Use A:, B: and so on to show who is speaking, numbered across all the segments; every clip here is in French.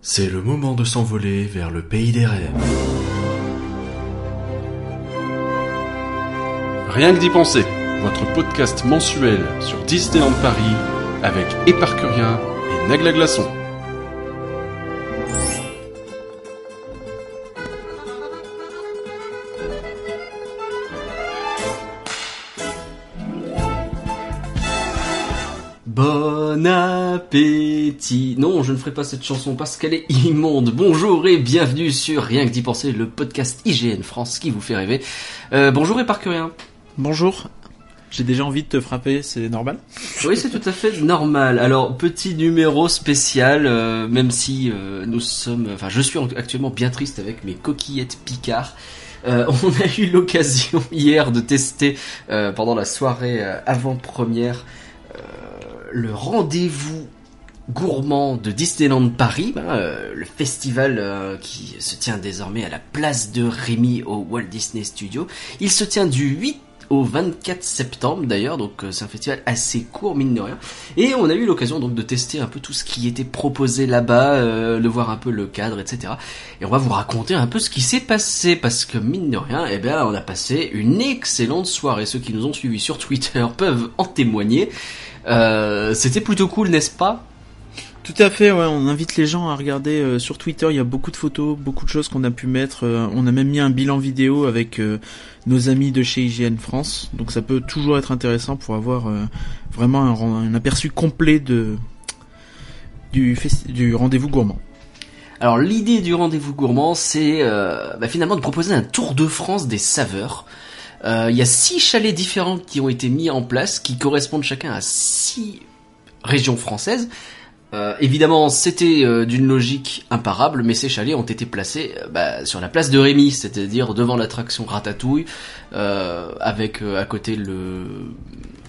A: C'est le moment de s'envoler vers le pays des rêves. Rien que d'y penser, votre podcast mensuel sur Disneyland Paris avec Éparcurien et Nagla Glaçon.
B: Bon appétit. Non, je ne ferai pas cette chanson parce qu'elle est immonde. Bonjour et bienvenue sur Rien que d'y penser, le podcast IGN France qui vous fait rêver. Euh, bonjour et rien.
C: Bonjour. J'ai déjà envie de te frapper, c'est normal
B: Oui, c'est tout à fait normal. Alors, petit numéro spécial, euh, même si euh, nous sommes... Enfin, je suis actuellement bien triste avec mes coquillettes Picard. Euh, on a eu l'occasion hier de tester euh, pendant la soirée euh, avant-première euh, le rendez-vous gourmand de Disneyland Paris, ben, euh, le festival euh, qui se tient désormais à la place de Rémy au Walt Disney Studio. Il se tient du 8 au 24 septembre d'ailleurs, donc euh, c'est un festival assez court mine de rien. Et on a eu l'occasion donc de tester un peu tout ce qui était proposé là-bas, euh, de voir un peu le cadre, etc. Et on va vous raconter un peu ce qui s'est passé parce que mine de rien, eh bien, on a passé une excellente soirée. Ceux qui nous ont suivis sur Twitter peuvent en témoigner. Euh, C'était plutôt cool, n'est-ce pas?
C: Tout à fait, on invite les gens à regarder euh, sur Twitter, il y a beaucoup de photos, beaucoup de choses qu'on a pu mettre. euh, on a même mis un bilan vidéo avec euh, nos amis de chez IGN France, donc ça peut toujours être intéressant pour avoir vraiment un, aperçu complet du, rendez-vous gourmand.
B: Alors l'idée du rendez-vous gourmand, c'est bah, finalement de proposer un tour de France des saveurs. Il y a six chalets différents qui ont été mis en place, qui correspondent chacun à six régions françaises. Euh, évidemment, c'était euh, d'une logique imparable, mais ces chalets ont été placés euh, bah, sur la place de Rémy, c'est-à-dire devant l'attraction Ratatouille, euh, avec euh, à côté le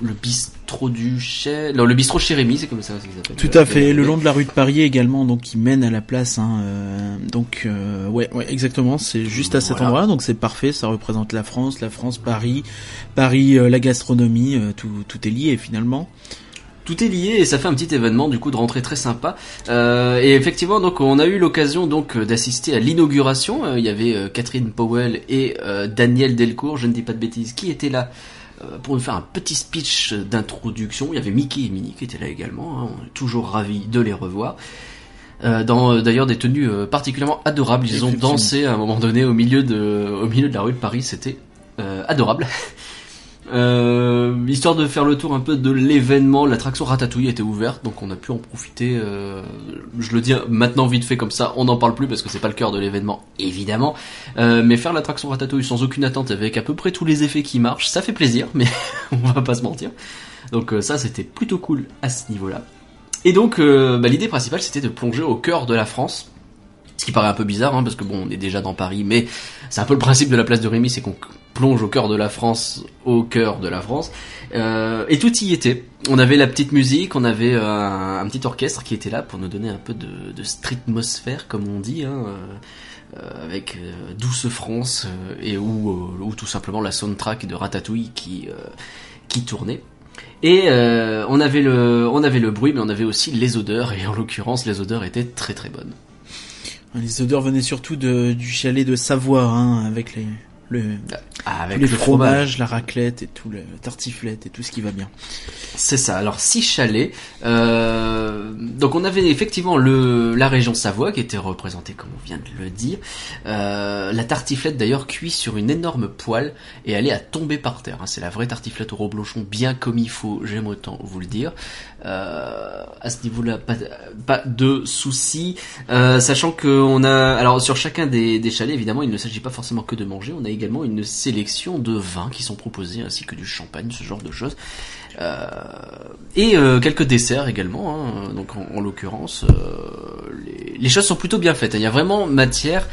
B: le bistrot du chez, non, le bistrot chez Rémy, c'est comme ça qu'il s'appelle.
C: Tout à fait, le long de la rue de Paris également, donc qui mène à la place. Hein, euh, donc euh, ouais, ouais, exactement, c'est juste à cet
B: Voilà.
C: endroit, donc c'est parfait. Ça représente la France, la France, Paris, Paris, la gastronomie, euh, tout, tout est lié finalement.
B: Tout est lié et ça fait un petit événement du coup de rentrée très sympa. Euh, et effectivement donc on a eu l'occasion donc euh, d'assister à l'inauguration. Euh, il y avait euh, Catherine Powell et Daniel Delcourt, je ne dis pas de bêtises, qui étaient là pour nous faire un petit speech d'introduction. Il y avait Mickey et Minnie qui étaient là également. hein. On est toujours ravis de les revoir. Euh, dans d'ailleurs des tenues particulièrement adorables. Ils ont dansé à un moment donné au milieu de au milieu de la rue de Paris. C'était euh, adorable. Euh, histoire de faire le tour un peu de l'événement, l'attraction Ratatouille était ouverte, donc on a pu en profiter. euh, je le dis maintenant vite fait comme ça, on n'en parle plus parce que c'est pas le cœur de l'événement, évidemment. Euh, mais faire l'attraction Ratatouille sans aucune attente, avec à peu près tous les effets qui marchent, ça fait plaisir, mais on va pas se mentir. Donc euh, ça, c'était plutôt cool à ce niveau-là. Et donc, euh, bah, l'idée principale, c'était de plonger au cœur de la France. Ce qui paraît un peu bizarre, hein, parce que bon, on est déjà dans Paris, mais c'est un peu le principe de la place de Rémy, c'est qu'on plonge au cœur de la France, au cœur de la France. Euh, et tout y était. On avait la petite musique, on avait euh, un, un petit orchestre qui était là pour nous donner un peu de, de streetmosphère, comme on dit, hein, euh, avec euh, Douce France, euh, et ou, ou tout simplement la soundtrack de Ratatouille qui, euh, qui tournait. Et euh, on avait le on avait le bruit mais on avait aussi les odeurs et en l'occurrence les odeurs étaient très très bonnes.
C: Les odeurs venaient surtout de, du chalet de Savoie, hein, avec les, le,
B: Ah, avec
C: tous les
B: le fromage.
C: la raclette et tout le tartiflette et tout ce qui va bien.
B: C'est ça. Alors six chalets. Euh, donc on avait effectivement le la région Savoie qui était représentée comme on vient de le dire. Euh, la tartiflette d'ailleurs cuit sur une énorme poêle et elle est à tomber par terre. hein. C'est la vraie tartiflette au reblochon bien comme il faut. J'aime autant vous le dire. Euh, à ce niveau-là, pas, de- pas de soucis. Euh, sachant que on a, alors sur chacun des, des chalets, évidemment, il ne s'agit pas forcément que de manger. On a également une sélection de vins qui sont proposés, ainsi que du champagne, ce genre de choses. Euh, et euh, quelques desserts également. hein. Donc en, en l'occurrence, euh, les, les choses sont plutôt bien faites. Il y a vraiment matière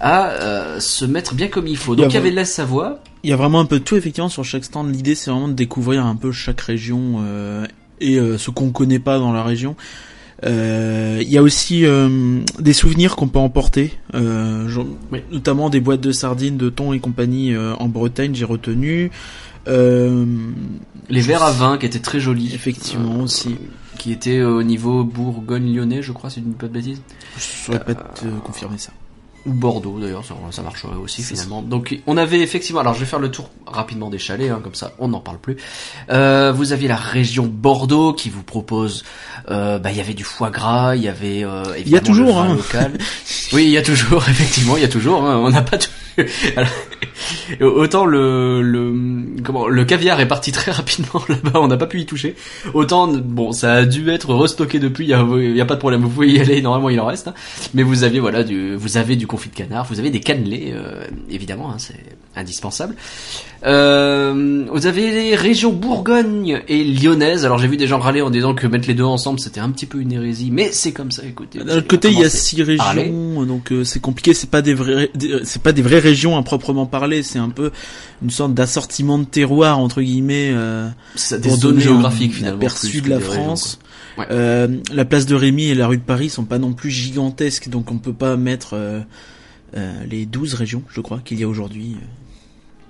B: à se mettre bien comme il faut. Donc il y avait de la Savoie.
C: Il y a vraiment un peu de tout effectivement sur chaque stand. L'idée c'est vraiment de découvrir un peu chaque région et ce qu'on connaît pas dans la région. Euh, Il y a aussi euh, des souvenirs qu'on peut emporter, euh, genre-
B: Oui.
C: notamment des boîtes de sardines, de thon et compagnie euh, en Bretagne, j'ai retenu. Euh,
B: Les verres à vin qui étaient très jolis.
C: Effectivement, aussi.
B: qui était au niveau Bourgogne-Lyonnais, je crois, si je ne dis pas de bêtises.
C: Je saurais pas te confirmer ça.
B: Ou Bordeaux d'ailleurs, ça, ça marcherait aussi finalement. Donc on avait effectivement, alors je vais faire le tour rapidement des chalets, hein, comme ça on n'en parle plus. Euh, vous aviez la région Bordeaux qui vous propose, euh, bah il y avait du foie gras, il y avait euh,
C: Il y a toujours,
B: le vin
C: hein.
B: local. oui, il y a toujours, effectivement, il y a toujours. hein, on n'a pas tout. Alors, autant le, le comment le caviar est parti très rapidement là-bas, on n'a pas pu y toucher. Autant bon, ça a dû être restocké depuis, il y a, pas de problème, vous pouvez y aller, normalement il en reste. hein. Mais vous aviez voilà du, vous avez du confit de canard, vous avez des cannelés, euh, évidemment, hein, c'est indispensable. Euh, vous avez les régions Bourgogne et Lyonnaise. Alors j'ai vu des gens râler en disant que mettre les deux ensemble c'était un petit peu une hérésie, mais c'est comme ça. Écoutez,
C: D'un côté, il y a six régions, donc euh, c'est compliqué. C'est pas des vrais, c'est pas des vraies régions à proprement parler. C'est un peu une sorte d'assortiment de terroir entre guillemets. Euh,
B: des
C: pour donner
B: géographiques
C: un
B: finalement.
C: aperçu de la
B: régions,
C: France.
B: Ouais.
C: Euh, la place de Rémy et la rue de Paris sont pas non plus gigantesques, donc on peut pas mettre euh, euh, les 12 régions, je crois, qu'il y a aujourd'hui.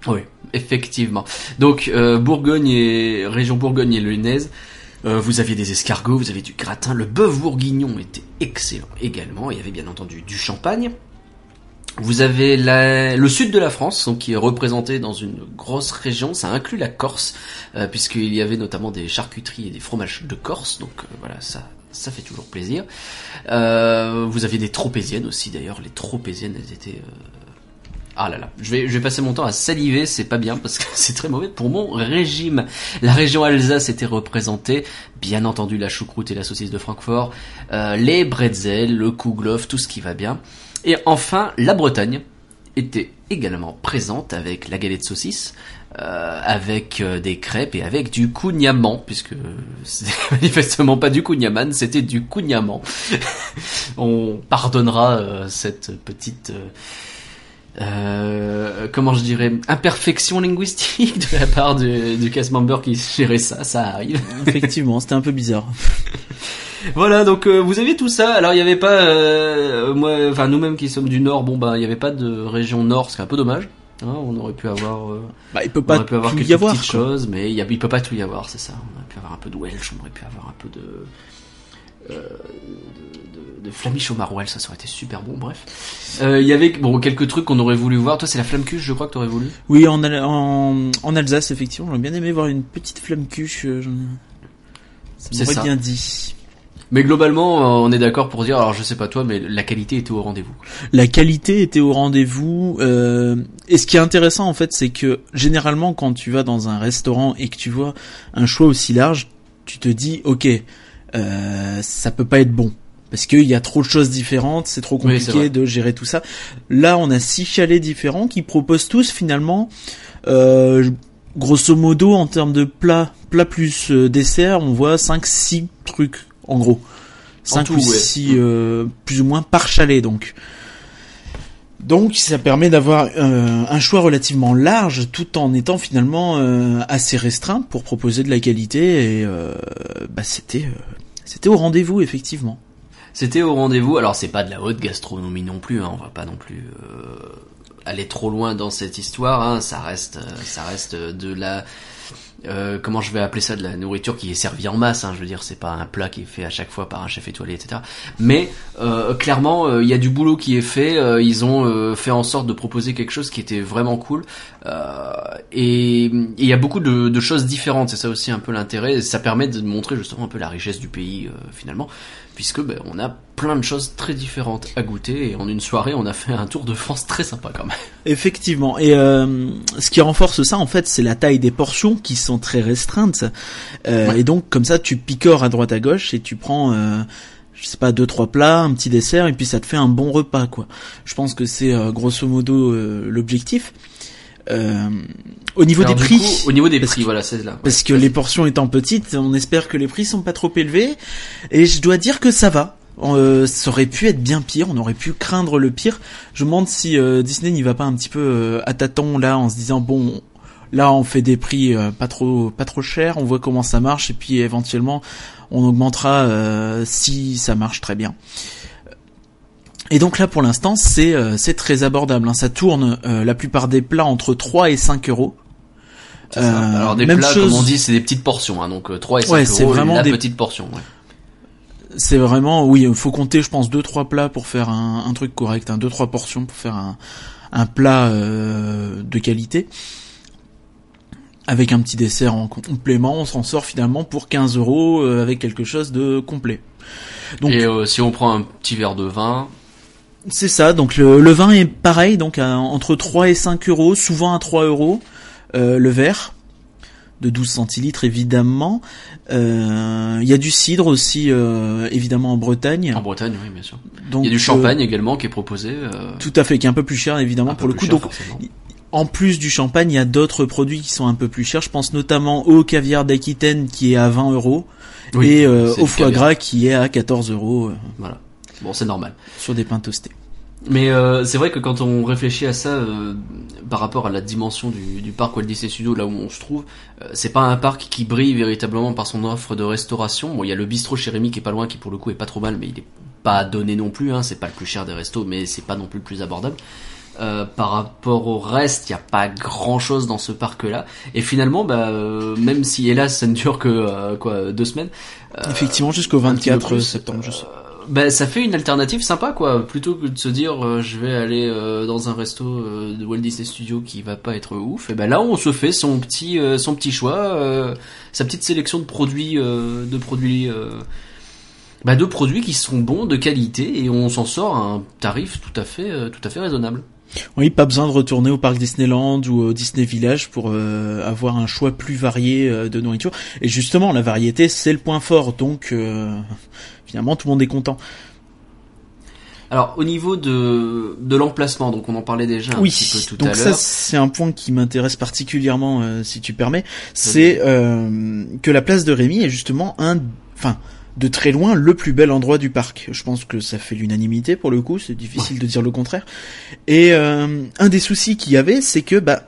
B: Oui, effectivement. Donc Bourgogne et région Bourgogne et Lyonnaise, vous aviez des escargots, vous avez du gratin, le bœuf bourguignon était excellent également. Il y avait bien entendu du champagne. Vous avez le sud de la France, donc qui est représenté dans une grosse région. Ça inclut la Corse, euh, puisqu'il y avait notamment des charcuteries et des fromages de Corse. Donc euh, voilà, ça, ça fait toujours plaisir. Euh, vous aviez des tropéziennes aussi, d'ailleurs. Les tropéziennes, elles étaient euh, ah là là, je vais, passer mon temps à saliver, c'est pas bien parce que c'est très mauvais pour mon régime. La région Alsace était représentée, bien entendu la choucroute et la saucisse de Francfort, les bretzels, le kouglof, tout ce qui va bien. Et enfin, la Bretagne était également présente avec la galette saucisse, euh, avec euh, des crêpes et avec du cougnaman, puisque c'était manifestement pas du cougnaman, c'était du cougnaman. On pardonnera euh, cette petite... euh, euh, comment je dirais, imperfection linguistique de la part du, du cast member qui gérait ça, ça arrive.
C: Effectivement, c'était un peu bizarre.
B: Voilà, donc euh, vous avez tout ça. Alors il n'y avait pas, euh, moi, enfin nous-mêmes qui sommes du Nord, bon bah il n'y avait pas de région Nord, ce qui est un peu dommage. Hein, on aurait pu avoir, euh,
C: Bah, il peut
B: on
C: pas
B: aurait pu avoir
C: tout
B: quelques
C: y avoir.
B: petites
C: quoi.
B: choses, mais il, y a, il peut pas tout y avoir, c'est ça. On aurait pu avoir un peu de Welsh, on aurait pu avoir un peu de euh, de, de, de flamiche au maroilles, ça, ça aurait été super bon. Bref, Euh, il y avait bon quelques trucs qu'on aurait voulu voir. Toi, c'est la flamme je crois que t'aurais voulu.
C: Oui, en, Al- en, en Alsace, effectivement, j'aurais bien aimé voir une petite flamme cuche. euh, j'en- Ça
B: C'est
C: m'aurait bien dit.
B: Mais globalement, euh, on est d'accord pour dire, alors je sais pas toi, mais la qualité était au rendez-vous.
C: La qualité était au rendez-vous. euh, et ce qui est intéressant, en fait, c'est que généralement, quand tu vas dans un restaurant et que tu vois un choix aussi large, tu te dis, ok, euh, ça peut pas être bon. Parce qu'il y a trop de choses différentes, c'est trop compliqué de gérer tout ça. Là, on a six chalets différents qui proposent tous finalement, euh, grosso modo, en termes de plat, plat plus euh, dessert, on voit 5 six trucs, en gros.
B: En
C: 5
B: tout,
C: ou
B: ouais.
C: 6, plus ou moins par chalet, donc. Donc, ça permet d'avoir euh, un choix relativement large, tout en étant finalement euh, assez restreint pour proposer de la qualité. Et euh, bah, c'était, euh, c'était au rendez-vous, effectivement.
B: C'était au rendez-vous. Alors c'est pas de la haute gastronomie non plus. Hein. On va pas non plus euh, aller trop loin dans cette histoire. Hein. Ça reste, euh, ça reste de la euh, comment je vais appeler ça de la nourriture qui est servie en masse. Hein. Je veux dire, c'est pas un plat qui est fait à chaque fois par un chef étoilé, etc. Mais euh, clairement, euh, il y a du boulot qui est fait. Euh, ils ont euh, fait en sorte de proposer quelque chose qui était vraiment cool. Et il y a beaucoup de, de choses différentes. C'est ça aussi un peu l'intérêt. Ça permet de montrer justement un peu la richesse du pays finalement, puisque ben, on a plein de choses très différentes à goûter. Et en une soirée, on a fait un tour de France très sympa quand même.
C: Effectivement. Et euh, ce qui renforce ça, en fait, c'est la taille des portions qui sont très restreintes. Euh,
B: Ouais.
C: Et donc, comme ça, tu picores à droite à gauche et tu prends, euh, je sais pas, deux trois plats, un petit dessert, et puis ça te fait un bon repas, quoi. Je pense que c'est euh, grosso modo euh, l'objectif. Euh, au niveau
B: Alors,
C: des prix.
B: coup, au niveau des
C: parce
B: prix,
C: que-
B: voilà, c'est là.
C: Parce que les portions étant petites, on espère que les prix sont pas trop élevés. Et je dois dire que ça va. Euh, ça aurait pu être bien pire, on aurait pu craindre le pire. Je me demande si euh, Disney n'y va pas un petit peu euh, à tâtons là en se disant bon là on fait des prix euh, pas trop pas trop chers, on voit comment ça marche et puis éventuellement on augmentera euh, si ça marche très bien. Et donc là pour l'instant c'est euh, c'est très abordable, hein. ça tourne euh, la plupart des plats entre 3 et 5 euros.
B: Ça.
C: Euh,
B: Alors des
C: même
B: plats,
C: chose-
B: comme on dit, c'est des petites portions, hein, donc euh, 3 et 5
C: Ouais,
B: euros,
C: c'est vraiment
B: la
C: des-
B: petite portion. Ouais.
C: C'est vraiment, oui, il faut compter, je pense, deux trois plats pour faire un, un truc correct, un deux trois portions pour faire un, un plat euh, de qualité. Avec un petit dessert en complément, on s'en sort finalement pour 15 euros euh, avec quelque chose de complet.
B: Donc, et euh, si on prend un petit verre de vin,
C: c'est ça, donc le, le, vin est pareil, donc à, entre 3 et 5 euros, souvent à 3 euros euh, le verre de 12 centilitres évidemment. Euh, il y a du cidre aussi euh, évidemment en Bretagne.
B: En Bretagne, oui, bien sûr. Il y a du champagne également qui est proposé.
C: Tout à fait, qui est un peu plus cher évidemment pour le coup. donc en plus du champagne, il y a d'autres produits qui sont un peu plus chers. Je pense notamment au caviar d'Aquitaine qui est à 20 euros et au foie gras qui est à 14 euros.
B: Voilà. Bon, c'est normal.
C: Sur des pains toastés.
B: Mais euh, c'est vrai que quand on réfléchit à ça euh, par rapport à la dimension du, du, parc Walt Disney Studios, là où on se trouve, euh, c'est pas un parc qui brille véritablement par son offre de restauration. Bon, il y a le bistrot chez Rémi qui est pas loin, qui pour le coup est pas trop mal, mais il est pas donné non plus. Hein, c'est pas le plus cher des restos, mais c'est pas non plus le plus abordable. Euh, par rapport au reste, il n'y a pas grand chose dans ce parc-là. Et finalement, bah, même si hélas ça ne dure que quoi deux semaines.
C: Effectivement, jusqu'au 24 septembre, je sais
B: bah, ça fait une alternative sympa quoi plutôt que de se dire euh, je vais aller euh, dans un resto euh, de Walt Disney Studios qui va pas être ouf et ben là on se fait son petit son petit choix sa petite sélection de produits de produits bah, de produits qui sont bons de qualité et on s'en sort à un tarif tout à fait tout à fait raisonnable
C: oui, pas besoin de retourner au parc Disneyland ou au Disney Village pour avoir un choix plus varié de nourriture. Et justement, la variété, c'est le point fort. Donc, finalement tout le monde est content.
B: Alors au niveau de, de l'emplacement, donc on en parlait déjà un petit peu tout
C: à l'heure.
B: Donc ça
C: c'est un point qui m'intéresse particulièrement, euh, si tu permets, c'est euh, que la place de Rémy est justement un, enfin de très loin le plus bel endroit du parc. Je pense que ça fait l'unanimité pour le coup, c'est difficile de dire le contraire. Et euh, un des soucis qu'il y avait, c'est que bah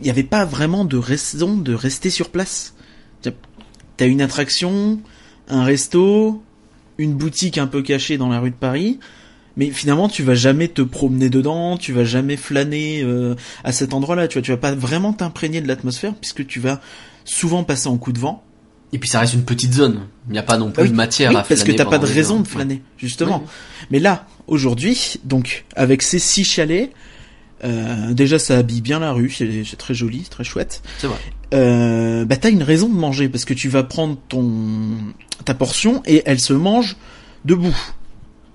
C: il n'y avait pas vraiment de raison de rester sur place. T'as une attraction, un resto, une boutique un peu cachée dans la rue de Paris, mais finalement tu vas jamais te promener dedans, tu vas jamais flâner euh, à cet endroit-là, tu vois, tu vas pas vraiment t'imprégner de l'atmosphère puisque tu vas souvent passer en coup de vent.
B: Et puis ça reste une petite zone, il n'y a pas non plus de matière
C: oui,
B: à
C: flâner. parce que t'as pas de raison de flâner, justement. Mais là, aujourd'hui, donc avec ces six chalets, euh, déjà ça habille bien la rue, c'est très joli, très chouette.
B: C'est vrai.
C: Euh, bah t'as une raison de manger parce que tu vas prendre ton ta portion et elle se mange debout.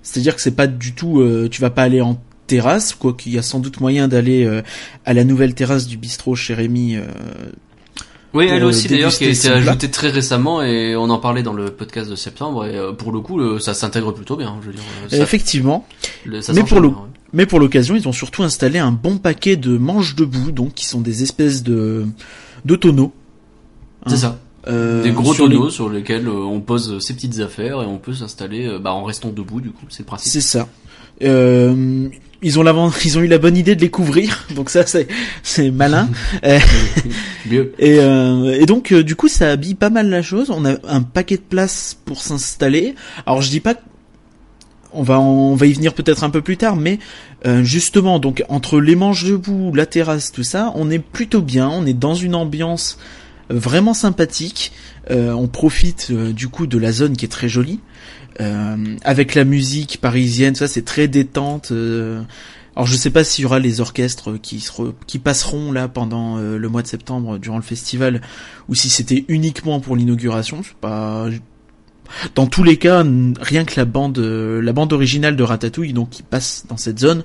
C: C'est-à-dire que c'est pas du tout, euh, tu vas pas aller en terrasse, quoi qu'il y a sans doute moyen d'aller euh, à la nouvelle terrasse du bistrot chez Rémi. Euh,
B: oui, elle aussi d'ailleurs qui a été ajoutée très récemment et on en parlait dans le podcast de septembre et pour le coup ça s'intègre plutôt bien. Je veux dire,
C: Effectivement. mais pour le, mais pour l'occasion ils ont surtout installé un bon paquet de manches debout donc qui sont des espèces de de tonneaux.
B: C'est ça. Euh, des gros tonneaux sur lesquels euh, on pose ses petites affaires et on peut s'installer euh, bah, en restant debout du coup c'est le principe.
C: C'est ça. Euh, ils ont ils ont eu la bonne idée de les couvrir donc ça c'est c'est malin.
B: Mieux.
C: Et, et donc du coup ça habille pas mal la chose. On a un paquet de place pour s'installer. Alors je dis pas on va on va y venir peut-être un peu plus tard, mais justement donc entre les manches debout, la terrasse, tout ça, on est plutôt bien. On est dans une ambiance vraiment sympathique. Euh, on profite euh, du coup de la zone qui est très jolie. Euh, avec la musique parisienne, ça c'est très détente. alors je sais pas s'il y aura les orchestres qui, qui passeront là pendant le mois de septembre durant le festival ou si c'était uniquement pour l'inauguration. Pas. Dans tous les cas, rien que la bande, la bande originale de Ratatouille, donc qui passe dans cette zone,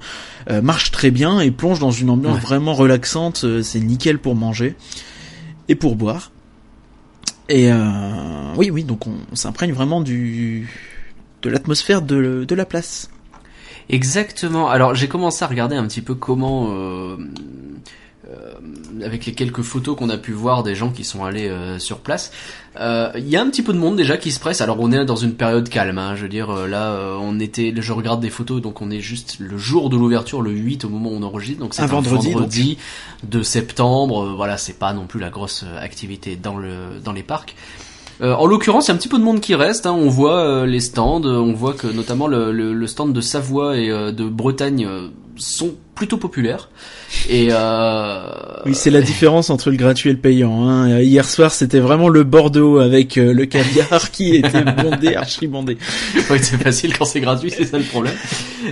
C: marche très bien et plonge dans une ambiance vraiment relaxante. c'est nickel pour manger et pour boire. Et euh, oui, oui, donc on, s'imprègne vraiment du de l'atmosphère de, de la place.
B: Exactement. Alors j'ai commencé à regarder un petit peu comment euh, euh, avec les quelques photos qu'on a pu voir des gens qui sont allés euh, sur place, euh, il y a un petit peu de monde déjà qui se presse. Alors on est dans une période calme, hein, je veux dire là on était, je regarde des photos donc on est juste le jour de l'ouverture, le 8 au moment où on enregistre, donc c'est un, vendredi, de septembre. voilà, c'est pas non plus la grosse activité dans le dans les parcs. en l'occurrence, il y a un petit peu de monde qui reste. Hein. On voit les stands, on voit que notamment le, le, stand de Savoie et de Bretagne sont plutôt populaires. Et euh...
C: oui, c'est la différence entre le gratuit et le payant. Hein. Hier soir, c'était vraiment le Bordeaux avec euh, le caviar qui était bondé, archi bondé.
B: Ouais, c'est facile quand c'est gratuit, c'est ça le problème.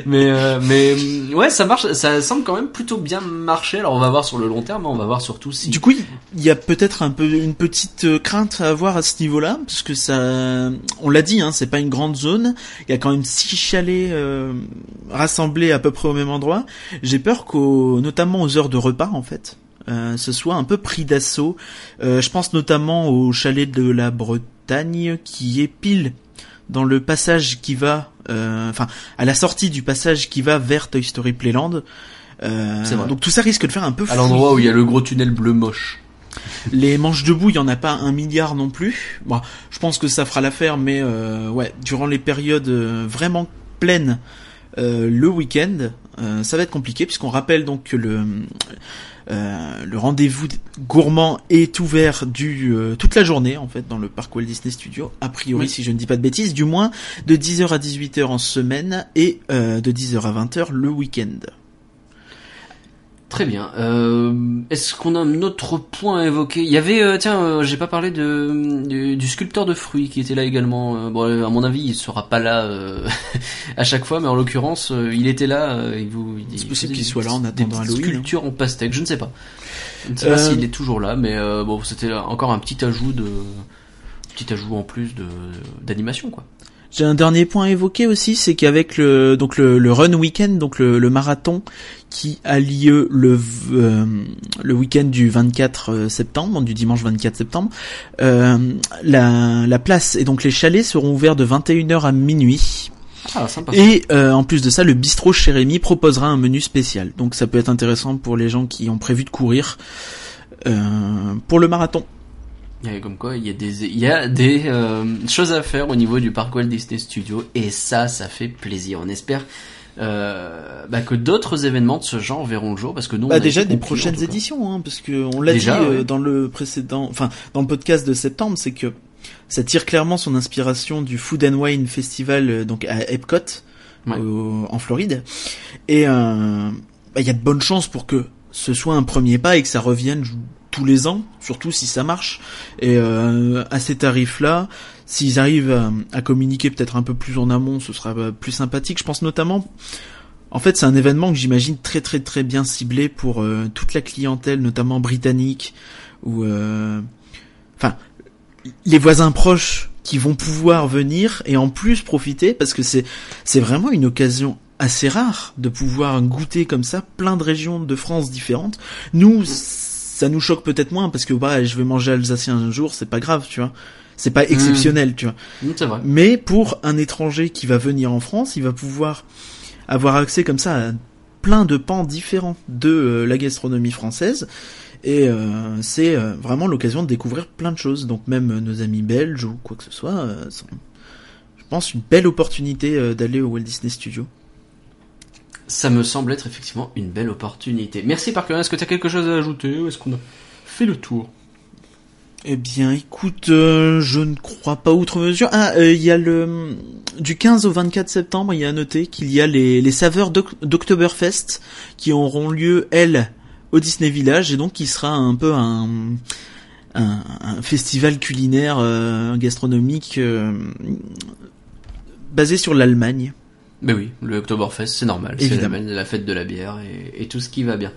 B: Mais euh, mais ouais, ça marche, ça semble quand même plutôt bien marcher. Alors on va voir sur le long terme, hein, on va voir surtout si.
C: Du coup, il y a peut-être un peu une petite euh, crainte à avoir à ce niveau-là, parce que ça, on l'a dit, hein, c'est pas une grande zone. Il y a quand même six chalets euh, rassemblés à peu près au même endroit. J'ai peur qu'au, notamment aux heures de repas, en fait, euh, ce soit un peu pris d'assaut. Euh, je pense notamment au chalet de la Bretagne, qui est pile dans le passage qui va, euh, enfin, à la sortie du passage qui va vers Toy Story Playland.
B: Vrai.
C: donc tout ça risque de faire un peu
B: à l'endroit où il y a le gros tunnel bleu moche.
C: les manches debout, il y en a pas un milliard non plus. Bon, je pense que ça fera l'affaire, mais ouais, durant les périodes vraiment pleines, le week-end, euh, ça va être compliqué puisqu'on rappelle donc que le euh, le rendez-vous gourmand est ouvert du euh, toute la journée en fait dans le parc Walt Disney Studio. A priori,
B: Oui.
C: si je ne dis pas de bêtises, du moins de 10h à 18h en semaine et euh, de 10h à 20h le week-end.
B: Très bien. Euh, Est-ce qu'on a un autre point à évoquer? Il y avait, euh, tiens, euh, j'ai pas parlé de du, du sculpteur de fruits qui était là également. Euh, bon, à mon avis, il sera pas là euh, à chaque fois, mais en l'occurrence, euh, il était là. il vous,
C: C'est possible qu'il soit là en attendant Halloween, hein.
B: Sculptures en pastèque, je ne sais pas. Je ne sais pas s'il est toujours là, mais bon, c'était encore un petit ajout de petit ajout en plus de d'animation, quoi.
C: J'ai un dernier point à évoquer aussi, c'est qu'avec le donc le, le Run Weekend, donc le, le marathon qui a lieu le euh, le week-end du 24 septembre, du dimanche 24 septembre, euh, la, la place et donc les chalets seront ouverts de 21h à minuit.
B: Ah, sympa.
C: Et euh, en plus de ça, le bistrot chez Rémi proposera un menu spécial. Donc ça peut être intéressant pour les gens qui ont prévu de courir euh, pour le marathon.
B: A comme quoi il y a des il y a des euh, choses à faire au niveau du parc Walt Disney Studio et ça ça fait plaisir. On espère euh, bah, que d'autres événements de ce genre verront le jour parce que nous on
C: Bah déjà des prochaines éditions, hein, parce que on l'a dit euh,
B: ouais.
C: dans le précédent, enfin dans le podcast de septembre, c'est que ça tire clairement son inspiration du Food and Wine Festival euh, donc à Epcot
B: Ouais.
C: en Floride, et euh, bah, il y a de bonnes chances pour que ce soit un premier pas et que ça revienne tous les ans, surtout si ça marche. Et euh, à ces tarifs-là, s'ils arrivent à, communiquer peut-être un peu plus en amont, ce sera euh, plus sympathique. Je pense notamment en fait, c'est un événement que j'imagine très très très bien ciblé pour euh, toute la clientèle, notamment britannique, ou euh, enfin les voisins proches qui vont pouvoir venir et en plus profiter parce que c'est c'est vraiment une occasion assez rare de pouvoir goûter comme ça plein de régions de France différentes. Nous, ça nous choque peut-être moins parce que bah je vais manger alsacien un jour, c'est pas grave, tu vois. C'est pas exceptionnel, tu vois.
B: Mm, C'est vrai.
C: Mais pour un étranger qui va venir en France, il va pouvoir avoir accès comme ça à plein de pans différents de euh, la gastronomie française. Et euh, c'est euh, vraiment l'occasion de découvrir plein de choses. Donc même nos amis belges ou quoi que ce soit, sont, je pense, une belle opportunité d'aller au Walt Disney Studio.
B: Ça me semble être effectivement une belle opportunité. Merci Parker. Est-ce que tu as quelque chose à ajouter ou est-ce qu'on a fait le tour?
C: Eh bien, écoute, euh, je ne crois pas outre mesure. Ah, euh, il y a le du 15 au 24 septembre, il y a à noter qu'il y a les, les saveurs d'Oc- d'Oktoberfest qui auront lieu elles au Disney Village et donc qui sera un peu un un, festival culinaire euh, gastronomique basé sur l'Allemagne.
B: Ben oui, le Oktoberfest, c'est normal. C'est la, fête de la bière et, et tout ce qui va bien.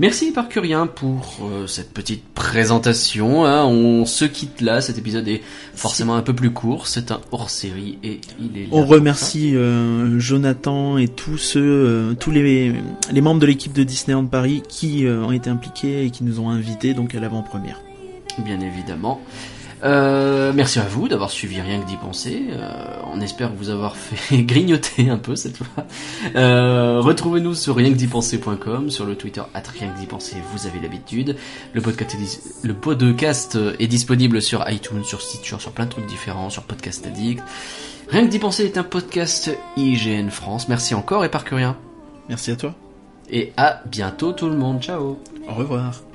B: Merci Parcurien pour euh, cette petite présentation. hein. On se quitte là. Cet épisode est forcément un peu plus court. C'est un hors-série et il est. là
C: On remercie euh, Jonathan et tous ceux, euh, tous les, les membres de l'équipe de Disneyland Paris qui ont été impliqués et qui nous ont invités donc à l'avant-première.
B: bien évidemment. Euh, merci à vous d'avoir suivi rien que d'y penser. Euh, on espère vous avoir fait grignoter un peu cette fois. Euh, Retrouvez-nous sur rienquedipenser.com, sur le Twitter at rien que d'y penser, vous avez l'habitude. Le podcast, est, dis- le podcast est disponible sur iTunes, sur Stitcher, sur plein de trucs différents, sur Podcast Addict. Rien que d'y penser est un podcast IGN France. Merci encore et par rien.
C: Merci à toi.
B: Et à bientôt tout le monde. Ciao
C: Au revoir.